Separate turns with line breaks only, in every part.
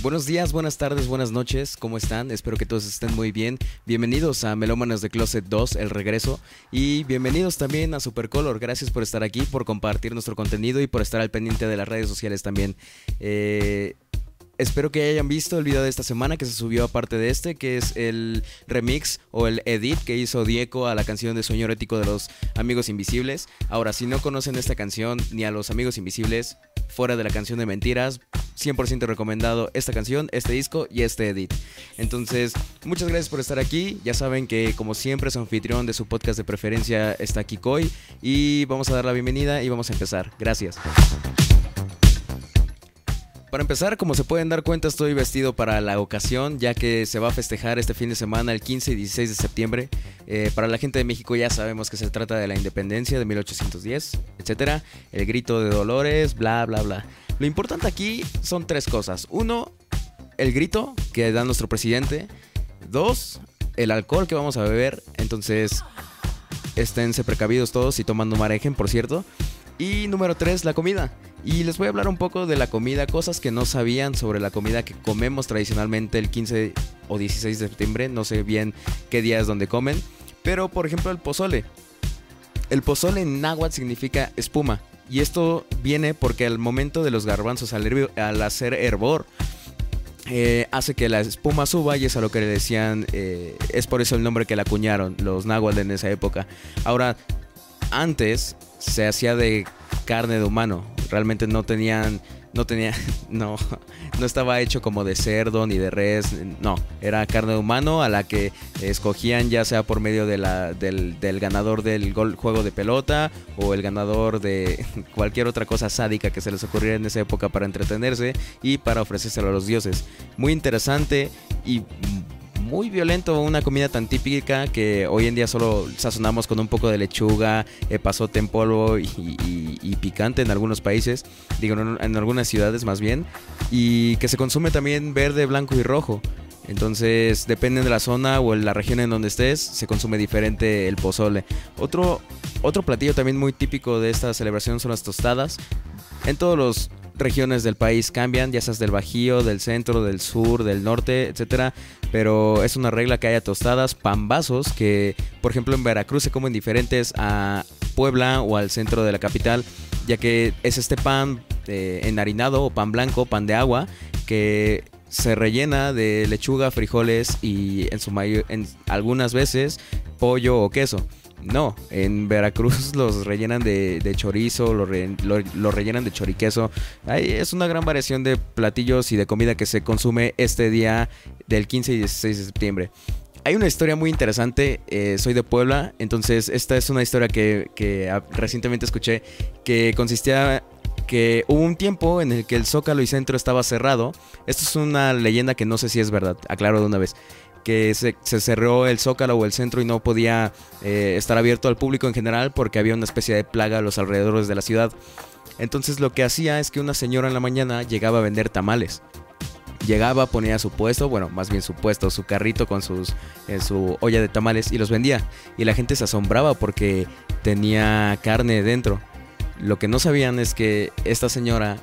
Buenos días, buenas tardes, buenas noches, ¿cómo están? Espero que todos estén muy bien. Bienvenidos a Melómanos de Closet 2, el regreso. Y bienvenidos también a Supercolor. Gracias por estar aquí, por compartir nuestro contenido y por estar al pendiente de las redes sociales también. Eh, Espero que hayan visto el video de esta semana que se subió aparte de este, que es el remix o el edit que hizo Diego a la canción de Sueño Erótico de los Amigos Invisibles. Ahora, si no conocen esta canción ni a los Amigos Invisibles, fuera de la canción de Mentiras, 100% recomendado esta canción, este disco y este edit. Entonces, muchas gracias por estar aquí. Ya saben que como siempre su anfitrión de su podcast de preferencia está Kikoi y vamos a dar la bienvenida y vamos a empezar. Gracias. Para empezar, como se pueden dar cuenta, estoy vestido para la ocasión, ya que se va a festejar este fin de semana, el 15 y 16 de septiembre. Eh, para la gente de México ya sabemos que se trata de la independencia de 1810, etc. El grito de Dolores, bla, bla, bla. Lo importante aquí son tres cosas. Uno, el grito que da nuestro presidente. Dos, el alcohol que vamos a beber. Entonces, esténse precavidos todos y tomando marejen, por cierto. Y número tres, la comida. Y les voy a hablar un poco de la comida, cosas que no sabían sobre la comida que comemos tradicionalmente el 15 o 16 de septiembre. No sé bien qué día es donde comen. Pero por ejemplo el pozole. El pozole en náhuatl significa espuma. Y esto viene porque al momento de los garbanzos al, hacer hervor, eh, hace que la espuma suba y es a lo que le decían, eh, es por eso el nombre que le acuñaron los náhuatl en esa época. Ahora, antes se hacía de carne de humano, realmente no tenían no tenía, no, no estaba hecho como de cerdo ni de res, no, era carne de humano a la que escogían ya sea por medio del, del, ganador del juego de pelota o el ganador de cualquier otra cosa sádica que se les ocurriera en esa época para entretenerse y para ofrecérselo a los dioses. Muy interesante y muy violento, una comida tan típica que hoy en día solo sazonamos con un poco de lechuga, eh, pasote en polvo y, picante en algunos países, digo en, algunas ciudades más bien, y que se consume también verde, blanco y rojo. Entonces, depende de la zona o la región en donde estés, se consume diferente el pozole. Otro, otro platillo también muy típico de esta celebración son las tostadas. En todos los regiones del país cambian, ya seas del Bajío, del centro, del sur, del norte, etcétera. Pero es una regla que haya tostadas, pambazos, que por ejemplo en Veracruz se comen diferentes a Puebla o al centro de la capital, ya que es este pan eh, enharinado o pan blanco, pan de agua, que se rellena de lechuga, frijoles y en, su en algunas veces pollo o queso. No, en Veracruz los rellenan de, chorizo, los lo, rellenan de choriqueso. es una gran variación de platillos y de comida que se consume este día del 15 y 16 de septiembre. Hay una historia muy interesante, eh, soy de Puebla, entonces esta es una historia que, que recientemente escuché que consistía que hubo un tiempo en el que el Zócalo y Centro estaba cerrado. Esto es una leyenda que no sé si es verdad, aclaro de una vez que se, cerró el zócalo o el centro y no podía eh, estar abierto al público en general porque había una especie de plaga a los alrededores de la ciudad. Entonces lo que hacía es que una señora en la mañana llegaba a vender tamales. Llegaba, ponía su puesto, bueno, más bien su puesto, su carrito con sus, eh, su olla de tamales y los vendía. Y la gente se asombraba porque tenía carne dentro. Lo que no sabían es que esta señora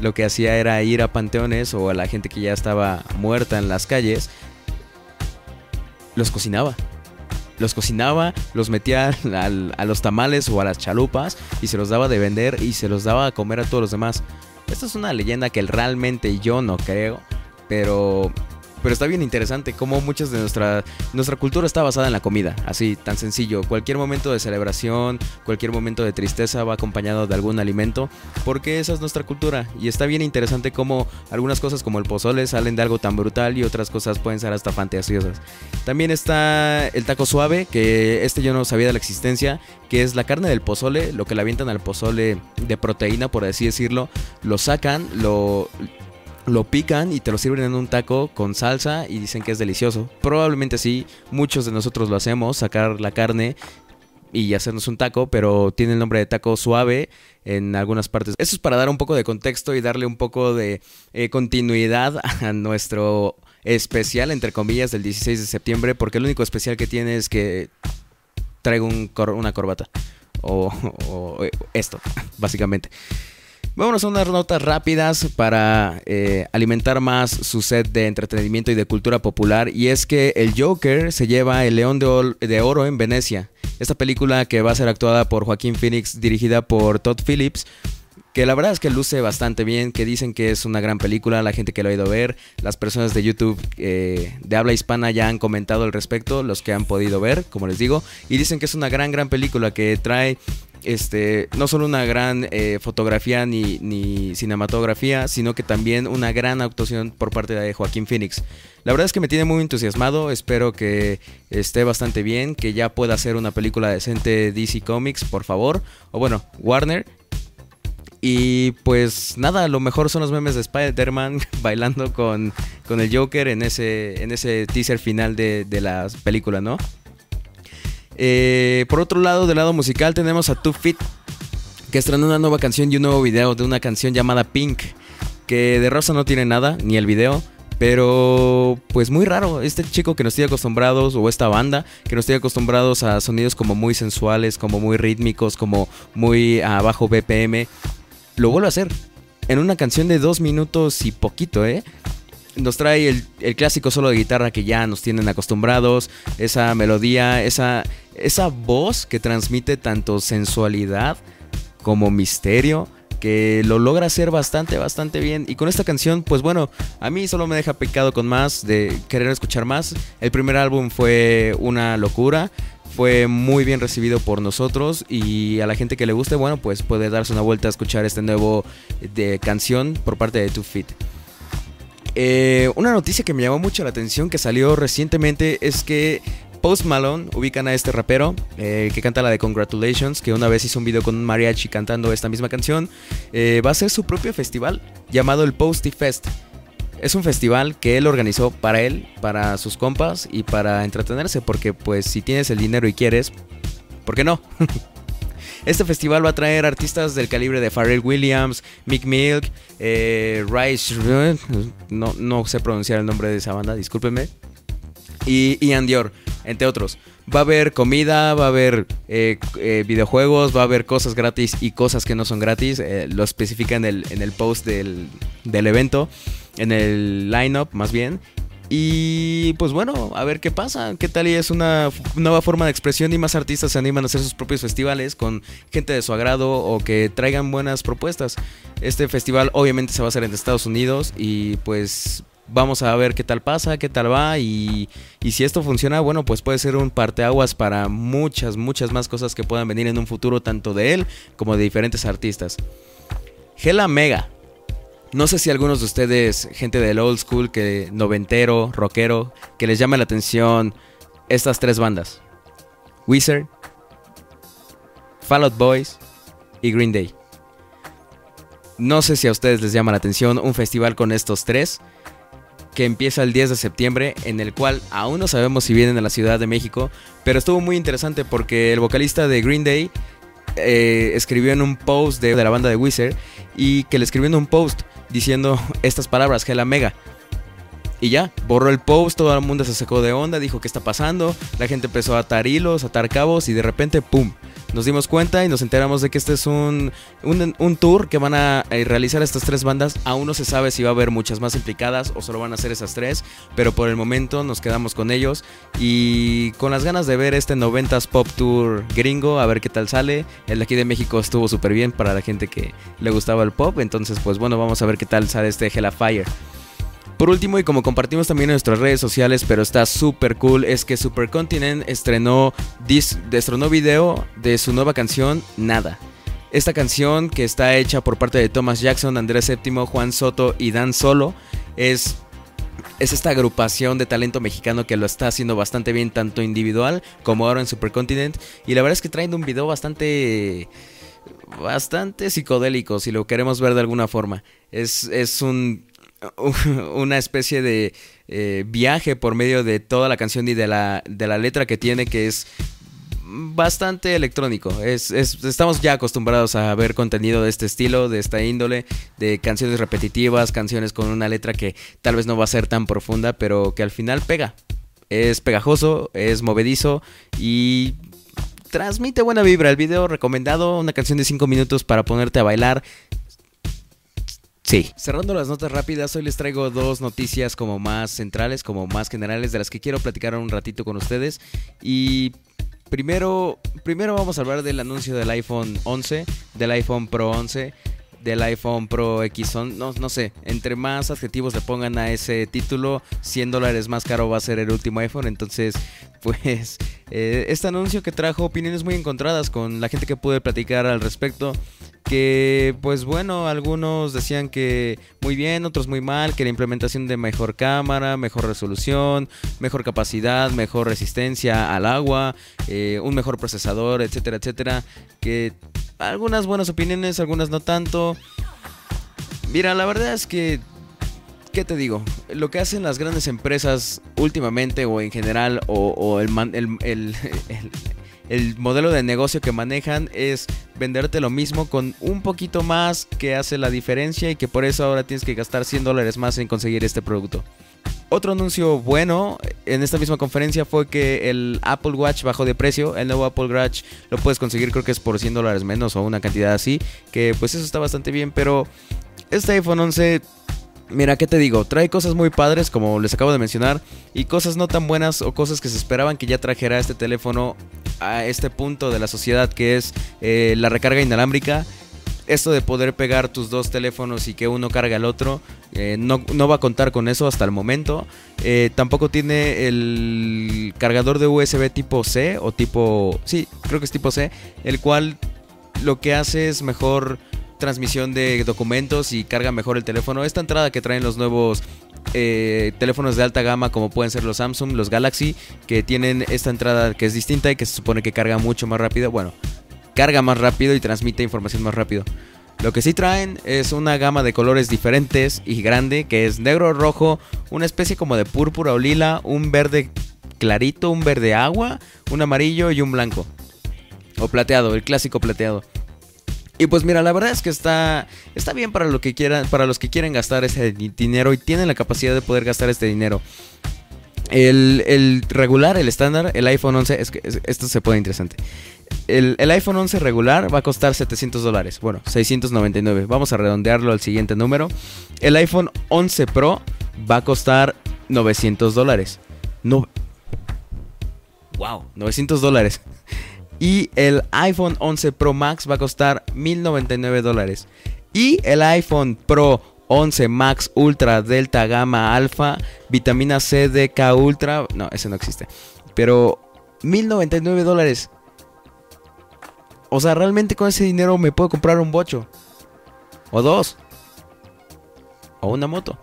lo que hacía era ir a panteones o a la gente que ya estaba muerta en las calles, los cocinaba. Los cocinaba, los metía a los tamales o a las chalupas y se los daba de vender y se los daba a comer a todos los demás. Esta es una leyenda que realmente yo no creo, pero pero está bien interesante cómo muchas de nuestra, nuestra cultura está basada en la comida, así, tan sencillo. Cualquier momento de celebración, cualquier momento de tristeza va acompañado de algún alimento, porque esa es nuestra cultura. Y está bien interesante cómo algunas cosas como el pozole salen de algo tan brutal y otras cosas pueden ser hasta fantasiosas. También está el taco suave, que este yo no sabía de la existencia, que es la carne del pozole, lo que le avientan al pozole de proteína, por así decirlo, lo sacan, lo lo pican y te lo sirven en un taco con salsa y dicen que es delicioso. Probablemente sí, muchos de nosotros lo hacemos, sacar la carne y hacernos un taco, pero tiene el nombre de taco suave en algunas partes. Eso es para dar un poco de contexto y darle un poco de eh, continuidad a nuestro especial, entre comillas, del 16 de septiembre, porque el único especial que tiene es que traigo una corbata. o esto, básicamente. Vámonos a unas notas rápidas para eh, alimentar más su set de entretenimiento y de cultura popular. Y es que el Joker se lleva el León de, Oro en Venecia. Esta película que va a ser actuada por Joaquín Phoenix, dirigida por Todd Phillips, que la verdad es que luce bastante bien, que dicen que es una gran película, la gente que lo ha ido a ver, las personas de YouTube eh, de habla hispana ya han comentado al respecto, los que han podido ver, como les digo, y dicen que es una gran, gran película que trae este, no solo una gran eh, fotografía ni, cinematografía, sino que también una gran actuación por parte de Joaquín Phoenix. La verdad es que me tiene muy entusiasmado, espero que esté bastante bien, que ya pueda ser una película decente DC Comics, por favor, o bueno, Warner. Y pues nada, lo mejor son los memes de Spider-Man bailando con, con, el Joker en ese, en ese teaser final de, de la película, ¿no? Eh, por otro lado, del lado musical tenemos a Two Fit, que estrenó una nueva canción y un nuevo video de una canción llamada Pink, que de rosa no tiene nada, ni el video. Pero pues muy raro, este chico que nos tiene acostumbrados, o esta banda, que nos tiene acostumbrados a sonidos como muy sensuales, como muy rítmicos, como muy a bajo BPM, lo vuelve a hacer. En una canción de dos minutos y poquito, ¿eh? nos trae el, clásico solo de guitarra que ya nos tienen acostumbrados, esa melodía, esa, esa voz que transmite tanto sensualidad como misterio que lo logra hacer bastante, bastante bien. Y con esta canción, pues bueno, a mí solo me deja pecado con más, de querer escuchar más. El primer álbum fue una locura, fue muy bien recibido por nosotros y a la gente que le guste, bueno, pues puede darse una vuelta a escuchar este nuevo de canción por parte de Two Feet. Eh, una noticia que me llamó mucho la atención que salió recientemente es que Post Malone, ubican a este rapero eh, que canta la de Congratulations, que una vez hizo un video con un mariachi cantando esta misma canción, eh, va a hacer su propio festival llamado el Posty Fest. Es un festival que él organizó para él, para sus compas y para entretenerse, porque pues si tienes el dinero y quieres, ¿por qué no? Este festival va a traer artistas del calibre de Pharrell Williams, Mick Milk, eh, Rice, no, no sé pronunciar el nombre de esa banda, discúlpenme, y Ian Dior, entre otros. Va a haber comida, va a haber eh, eh, videojuegos, va a haber cosas gratis y cosas que no son gratis. lo especifica en el, en el post del, del evento, en el lineup más bien. Y pues bueno, a ver qué pasa, qué tal y es una nueva forma de expresión y más artistas se animan a hacer sus propios festivales con gente de su agrado o que traigan buenas propuestas. Este festival obviamente se va a hacer en Estados Unidos y pues vamos a ver qué tal pasa, qué tal va y, si esto funciona, bueno, pues puede ser un parteaguas para muchas, muchas más cosas que puedan venir en un futuro tanto de él como de diferentes artistas. Gela Mega no sé si algunos de ustedes, gente del old school, que noventero, rockero, que les llama la atención estas tres bandas. Wizard, Fall Out Boys y Green Day. No sé si a ustedes les llama la atención un festival con estos tres que empieza el 10 de septiembre, en el cual aún no sabemos si vienen a la Ciudad de México, pero estuvo muy interesante porque el vocalista de Green Day eh, escribió en un post de, de, la banda de Wizard y que le escribió en un post diciendo estas palabras, que la mega. Y ya, borró el post, todo el mundo se sacó de onda, dijo qué está pasando, la gente empezó a atar hilos, a atar cabos y de repente, ¡pum! Nos dimos cuenta y nos enteramos de que este es un, un, tour que van a eh, realizar estas tres bandas. Aún no se sabe si va a haber muchas más implicadas o solo van a ser esas tres, pero por el momento nos quedamos con ellos y con las ganas de ver este 90s Pop Tour gringo, a ver qué tal sale. El de aquí de México estuvo súper bien para la gente que le gustaba el pop, entonces pues bueno, vamos a ver qué tal sale este Hella Fire. Por último, y como compartimos también en nuestras redes sociales, pero está súper cool, es que Supercontinent estrenó, estrenó video de su nueva canción, Nada. Esta canción, que está hecha por parte de Thomas Jackson, Andrés VII, Juan Soto y Dan Solo, es es esta agrupación de talento mexicano que lo está haciendo bastante bien, tanto individual como ahora en Supercontinent. Y la verdad es que traen un video bastante. bastante psicodélico, si lo queremos ver de alguna forma. Es, es un una especie de eh, viaje por medio de toda la canción y de la, de la letra que tiene, que es bastante electrónico. Es, estamos ya acostumbrados a ver contenido de este estilo, de esta índole, de canciones repetitivas, canciones con una letra que tal vez no va a ser tan profunda, pero que al final pega. Es pegajoso, es movedizo y transmite buena vibra. El video recomendado, una canción de 5 minutos para ponerte a bailar Sí. Cerrando las notas rápidas, hoy les traigo dos noticias como más centrales, como más generales, de las que quiero platicar un ratito con ustedes. Y primero, primero vamos a hablar del anuncio del iPhone 11, del iPhone Pro 11 del iPhone Pro X no, no sé, entre más adjetivos le pongan a ese título, 100 dólares más caro va a ser el último iPhone, entonces pues eh, este anuncio que trajo opiniones muy encontradas con la gente que pude platicar al respecto, que pues bueno, algunos decían que muy bien, otros muy mal, que la implementación de mejor cámara, mejor resolución, mejor capacidad, mejor resistencia al agua, eh, un mejor procesador, etcétera, etcétera, que algunas buenas opiniones, algunas no tanto. Mira, la verdad es que ¿qué te digo? Lo que hacen las grandes empresas últimamente o en general o, el, el, el, modelo de negocio que manejan es venderte lo mismo con un poquito más que hace la diferencia y que por eso ahora tienes que gastar 100 dólares más en conseguir este producto. Otro anuncio bueno en esta misma conferencia fue que el Apple Watch bajó de precio. El nuevo Apple Watch lo puedes conseguir creo que es por 100 dólares menos o una cantidad así. Que pues eso está bastante bien. Pero este iPhone 11 Mira, ¿qué te digo? Trae cosas muy padres, como les acabo de mencionar, y cosas no tan buenas o cosas que se esperaban que ya trajera este teléfono a este punto de la sociedad, que es eh, la recarga inalámbrica esto de poder pegar tus dos teléfonos y que uno cargue al otro, eh, no, va a contar con eso hasta el momento. Eh, tampoco tiene el cargador de USB tipo C o tipo... Sí, creo que es tipo C, el cual lo que hace es mejor transmisión de documentos y carga mejor el teléfono. Esta entrada que traen los nuevos eh, teléfonos de alta gama como pueden ser los Samsung, los Galaxy, que tienen esta entrada que es distinta y que se supone que carga mucho más rápido. Bueno, carga más rápido y transmite información más rápido. Lo que sí traen es una gama de colores diferentes y grande, que es negro, rojo, una especie como de púrpura o lila, un verde clarito, un verde agua, un amarillo y un blanco. O plateado, el clásico plateado. Y pues mira, la verdad es que está, está bien para, lo que quieran, para los que quieren gastar ese dinero y tienen la capacidad de poder gastar este dinero. El, regular, el estándar, el iPhone 11, es que esto se puede interesante el, iPhone 11 regular va a costar 700 dólares. Bueno, 699. Vamos a redondearlo al siguiente número. El iPhone 11 Pro va a costar 900 dólares. No. Wow, 900 dólares. Y el iPhone 11 Pro Max va a costar 1099 dólares. Y el iPhone Pro 11 Max Ultra Delta Gamma Alpha Vitamina C DK Ultra. No, ese no existe. Pero 1099 dólares. O sea, realmente con ese dinero me puedo comprar un bocho. O dos. O una moto.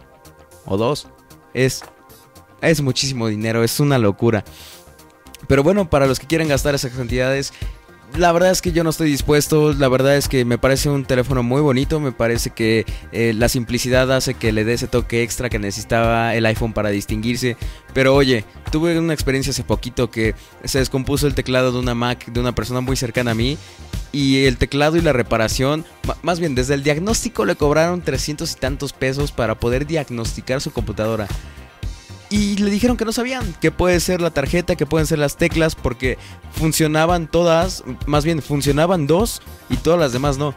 O dos. Es, es muchísimo dinero, es una locura. Pero bueno, para los que quieren gastar esas cantidades, la verdad es que yo no estoy dispuesto, la verdad es que me parece un teléfono muy bonito, me parece que eh, la simplicidad hace que le dé ese toque extra que necesitaba el iPhone para distinguirse, pero oye, tuve una experiencia hace poquito que se descompuso el teclado de una Mac de una persona muy cercana a mí y el teclado y la reparación, más bien desde el diagnóstico le cobraron 300 y tantos pesos para poder diagnosticar su computadora. Y le dijeron que no sabían, que puede ser la tarjeta, que pueden ser las teclas, porque funcionaban todas, más bien funcionaban dos y todas las demás no.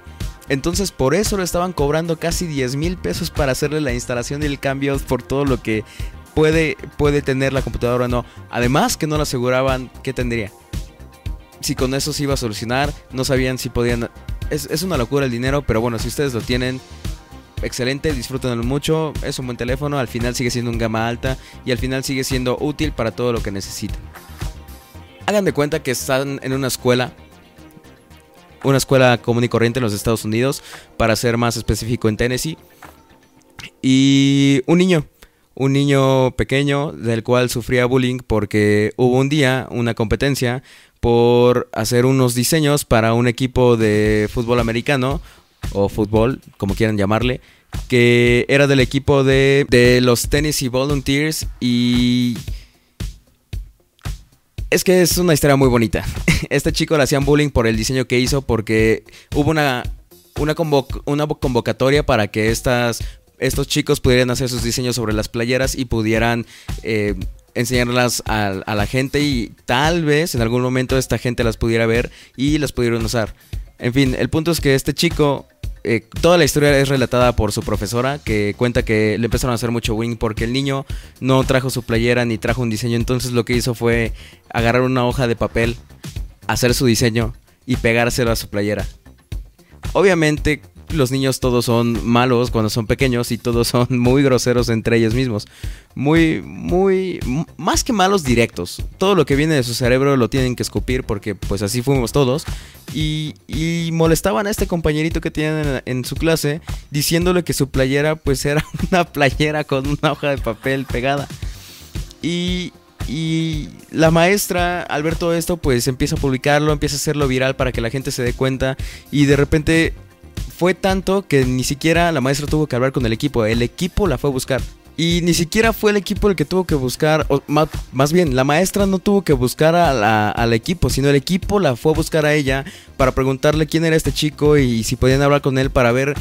Entonces por eso le estaban cobrando casi 10 mil pesos para hacerle la instalación y el cambio por todo lo que puede, puede tener la computadora o no. Además que no le aseguraban que tendría. Si con eso se iba a solucionar, no sabían si podían... Es, es una locura el dinero, pero bueno, si ustedes lo tienen, excelente, disfrútenlo mucho, es un buen teléfono, al final sigue siendo un gama alta y al final sigue siendo útil para todo lo que necesitan. Hagan de cuenta que están en una escuela, una escuela común y corriente en los Estados Unidos, para ser más específico en Tennessee, y un niño, un niño pequeño del cual sufría bullying porque hubo un día una competencia por hacer unos diseños para un equipo de fútbol americano o fútbol, como quieran llamarle, que era del equipo de, de los Tennessee Volunteers y... Es que es una historia muy bonita. Este chico le hacían bullying por el diseño que hizo porque hubo una, una, una convocatoria para que estas, estos chicos pudieran hacer sus diseños sobre las playeras y pudieran eh, enseñarlas a, a, la gente y tal vez en algún momento esta gente las pudiera ver y las pudieran usar. En fin, el punto es que este chico eh, toda la historia es relatada por su profesora, que cuenta que le empezaron a hacer mucho wing porque el niño no trajo su playera ni trajo un diseño. Entonces lo que hizo fue agarrar una hoja de papel, hacer su diseño y pegárselo a su playera. Obviamente los niños todos son malos cuando son pequeños y todos son muy groseros entre ellos mismos. Muy, muy, más que malos directos. Todo lo que viene de su cerebro lo tienen que escupir porque pues así fuimos todos. Y, molestaban a este compañerito que tienen en, su clase diciéndole que su playera pues era una playera con una hoja de papel pegada. Y, y la maestra, al ver todo esto, pues empieza a publicarlo, empieza a hacerlo viral para que la gente se dé cuenta. Y de repente fue tanto que ni siquiera la maestra tuvo que hablar con el equipo, el equipo la fue a buscar. Y ni siquiera fue el equipo el que tuvo que buscar, más, bien, la maestra no tuvo que buscar al equipo, sino el equipo la fue a buscar a ella para preguntarle quién era este chico y si podían hablar con él para ver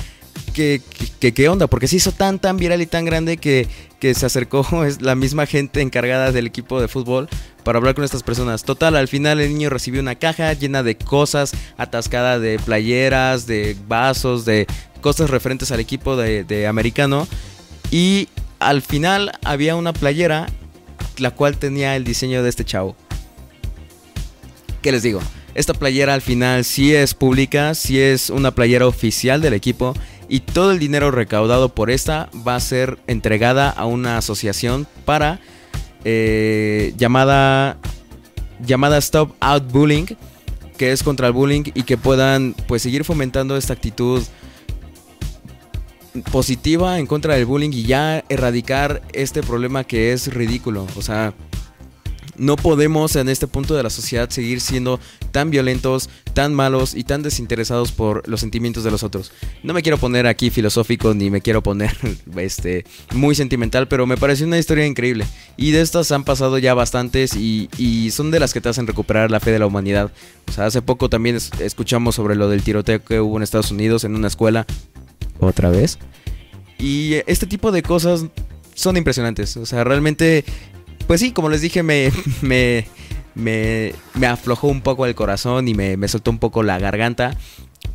qué, qué, onda, porque se hizo tan, tan viral y tan grande que, que se acercó es la misma gente encargada del equipo de fútbol para hablar con estas personas. Total, al final el niño recibió una caja llena de cosas, atascada de playeras, de vasos, de cosas referentes al equipo de, americano. Y al final había una playera la cual tenía el diseño de este chavo. ¿Qué les digo? Esta playera al final sí es pública, sí es una playera oficial del equipo y todo el dinero recaudado por esta va a ser entregada a una asociación para eh, llamada, llamada Stop Out Bullying, que es contra el bullying y que puedan pues seguir fomentando esta actitud positiva en contra del bullying y ya erradicar este problema que es ridículo. O sea, no podemos en este punto de la sociedad seguir siendo tan violentos, tan malos y tan desinteresados por los sentimientos de los otros. No me quiero poner aquí filosófico ni me quiero poner este, muy sentimental, pero me pareció una historia increíble. Y de estas han pasado ya bastantes y, son de las que te hacen recuperar la fe de la humanidad. O sea, hace poco también escuchamos sobre lo del tiroteo que hubo en Estados Unidos en una escuela. Otra vez. Y este tipo de cosas son impresionantes. O sea, realmente pues sí, como les dije, me, me, me, aflojó un poco el corazón y me, me soltó un poco la garganta.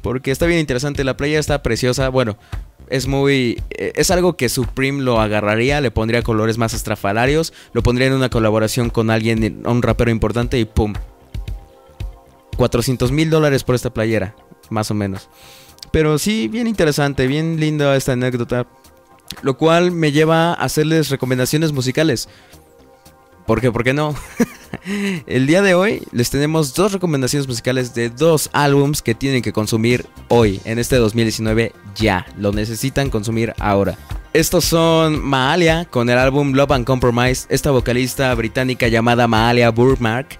Porque está bien interesante, la playa está preciosa. Bueno, es muy. Eh, es algo que Supreme lo agarraría, le pondría colores más estrafalarios, lo pondría en una colaboración con alguien, un rapero importante y ¡pum! 400 mil dólares por esta playera, más o menos. Pero sí, bien interesante, bien linda esta anécdota. Lo cual me lleva a hacerles recomendaciones musicales. ¿Por qué? ¿Por qué no? el día de hoy les tenemos dos recomendaciones musicales de dos álbums que tienen que consumir hoy, en este 2019, ya. Lo necesitan consumir ahora. Estos son Maalia con el álbum Love and Compromise, esta vocalista británica llamada Maalia Burmark,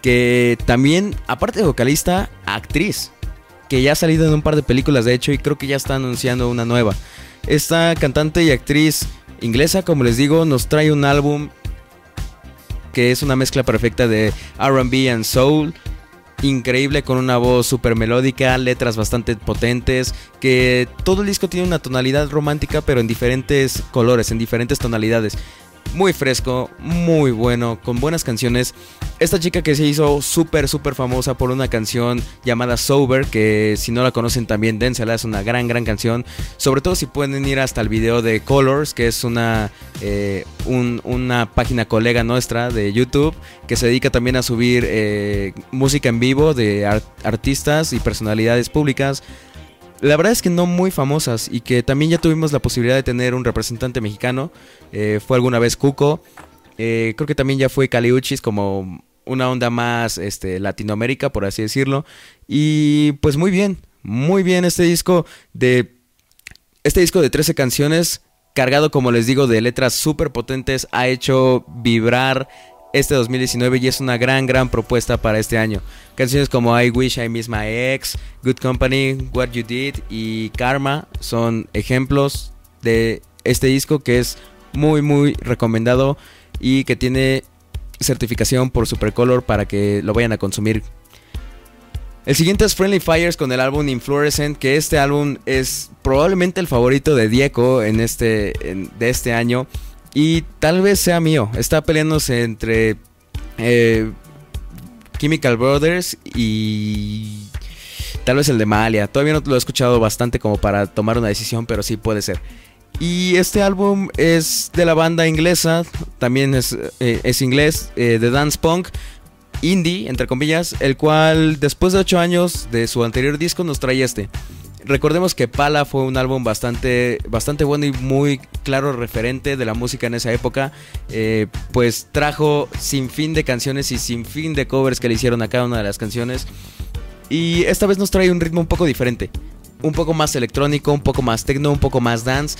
que también, aparte de vocalista, actriz, que ya ha salido en un par de películas de hecho y creo que ya está anunciando una nueva. Esta cantante y actriz inglesa, como les digo, nos trae un álbum que es una mezcla perfecta de RB and soul. Increíble con una voz súper melódica, letras bastante potentes, que todo el disco tiene una tonalidad romántica pero en diferentes colores, en diferentes tonalidades muy fresco, muy bueno, con buenas canciones. Esta chica que se hizo súper, súper famosa por una canción llamada Sober, que si no la conocen también dénsela, es una gran, gran canción. Sobre todo si pueden ir hasta el video de Colors, que es una, eh, una página colega nuestra de YouTube, que se dedica también a subir eh, música en vivo de artistas y personalidades públicas la verdad es que no muy famosas y que también ya tuvimos la posibilidad de tener un representante mexicano. Eh, fue alguna vez Cuco. Eh, creo que también ya fue Caliuchis como una onda más este, Latinoamérica, por así decirlo. Y pues muy bien, muy bien este disco de... Este disco de 13 canciones, cargado como les digo de letras súper potentes, ha hecho vibrar este 2019 y es una gran, gran propuesta para este año. Canciones como I Wish I Miss My Ex, Good Company, What You Did y Karma son ejemplos de este disco que es muy, muy recomendado y que tiene certificación por Supercolor para que lo vayan a consumir. El siguiente es Friendly Fires con el álbum Inflorescent, que este álbum es probablemente el favorito de Diego en este, de este año. Y tal vez sea mío. Está peleándose entre eh, Chemical Brothers y Tal vez el de Malia. Todavía no lo he escuchado bastante como para tomar una decisión, pero sí puede ser. Y este álbum es de la banda inglesa, también es, eh, es inglés, eh, de dance punk, indie, entre comillas, el cual después de 8 años de su anterior disco nos trae este. Recordemos que Pala fue un álbum bastante, bastante bueno y muy claro referente de la música en esa época. Eh, pues trajo sin fin de canciones y sin fin de covers que le hicieron a cada una de las canciones. Y esta vez nos trae un ritmo un poco diferente. Un poco más electrónico, un poco más techno, un poco más dance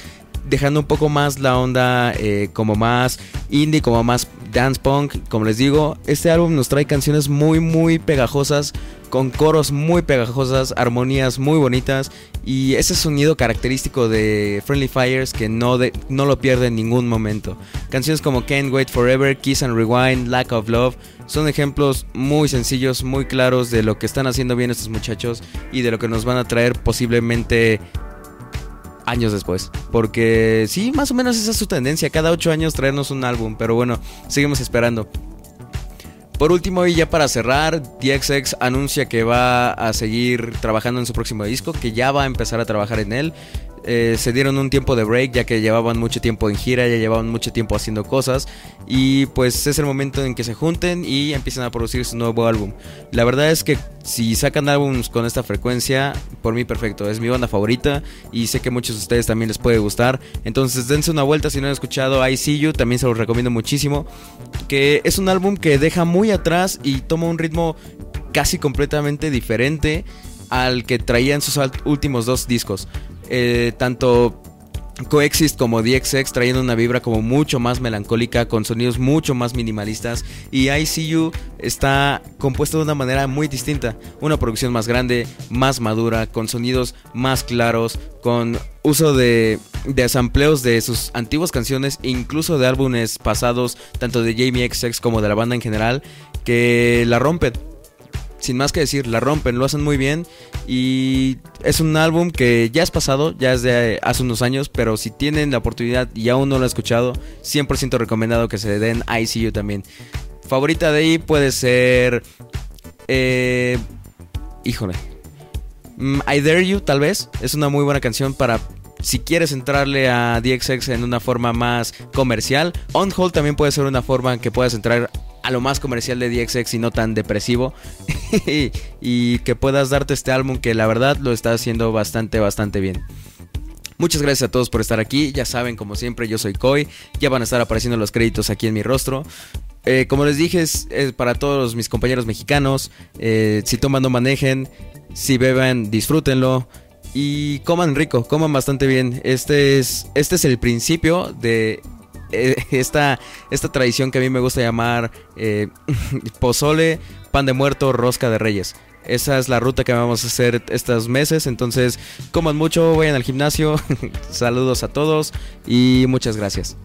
dejando un poco más la onda eh, como más indie, como más dance punk. Como les digo, este álbum nos trae canciones muy, muy pegajosas, con coros muy pegajosas, armonías muy bonitas y ese sonido característico de Friendly Fires que no, no lo pierde en ningún momento. Canciones como Can't Wait Forever, Kiss and Rewind, Lack of Love son ejemplos muy sencillos, muy claros de lo que están haciendo bien estos muchachos y de lo que nos van a traer posiblemente años después. Porque sí, más o menos esa es su tendencia, cada ocho años traernos un álbum, pero bueno, seguimos esperando. Por último, y ya para cerrar, DXX anuncia que va a seguir trabajando en su próximo disco, que ya va a empezar a trabajar en él. Eh, se dieron un tiempo de break ya que llevaban mucho tiempo en gira, ya llevaban mucho tiempo haciendo cosas y pues es el momento en que se junten y empiezan a producir su nuevo álbum. La verdad es que si sacan álbums con esta frecuencia, por mí perfecto, es mi banda favorita y sé que muchos de ustedes también les puede gustar. Entonces dense una vuelta si no han escuchado I See You, también se los recomiendo muchísimo, que es un álbum que deja muy atrás y toma un ritmo casi completamente diferente al que traía en sus últimos dos discos. Eh, tanto Coexist como DXX trayendo una vibra como mucho más melancólica, con sonidos mucho más minimalistas. Y ICU está compuesto de una manera muy distinta. Una producción más grande, más madura, con sonidos más claros, con uso de, de de sus antiguas canciones, incluso de álbumes pasados, tanto de Jamie XX como de la banda en general, que la rompen sin más que decir, la rompen, lo hacen muy bien y es un álbum que ya es pasado, ya es de hace unos años, pero si tienen la oportunidad y aún no lo han escuchado, 100% recomendado que se den ICU también. Favorita de ahí puede ser... Eh, híjole. Mm, I Dare You tal vez, es una muy buena canción para si quieres entrarle a DXX en una forma más comercial. On Hold también puede ser una forma en que puedas entrar a lo más comercial de DXX y no tan depresivo. y que puedas darte este álbum que la verdad lo está haciendo bastante, bastante bien. Muchas gracias a todos por estar aquí. Ya saben, como siempre, yo soy Koi. Ya van a estar apareciendo los créditos aquí en mi rostro. Eh, como les dije, es, para todos mis compañeros mexicanos. Eh, si toman, no manejen. Si beban, disfrútenlo. Y coman rico, coman bastante bien. Este es, este es el principio de eh, esta, esta tradición que a mí me gusta llamar eh, pozole, pan de muerto, rosca de reyes. Esa es la ruta que vamos a hacer estos meses. Entonces, coman mucho, vayan al gimnasio. Saludos a todos y muchas gracias.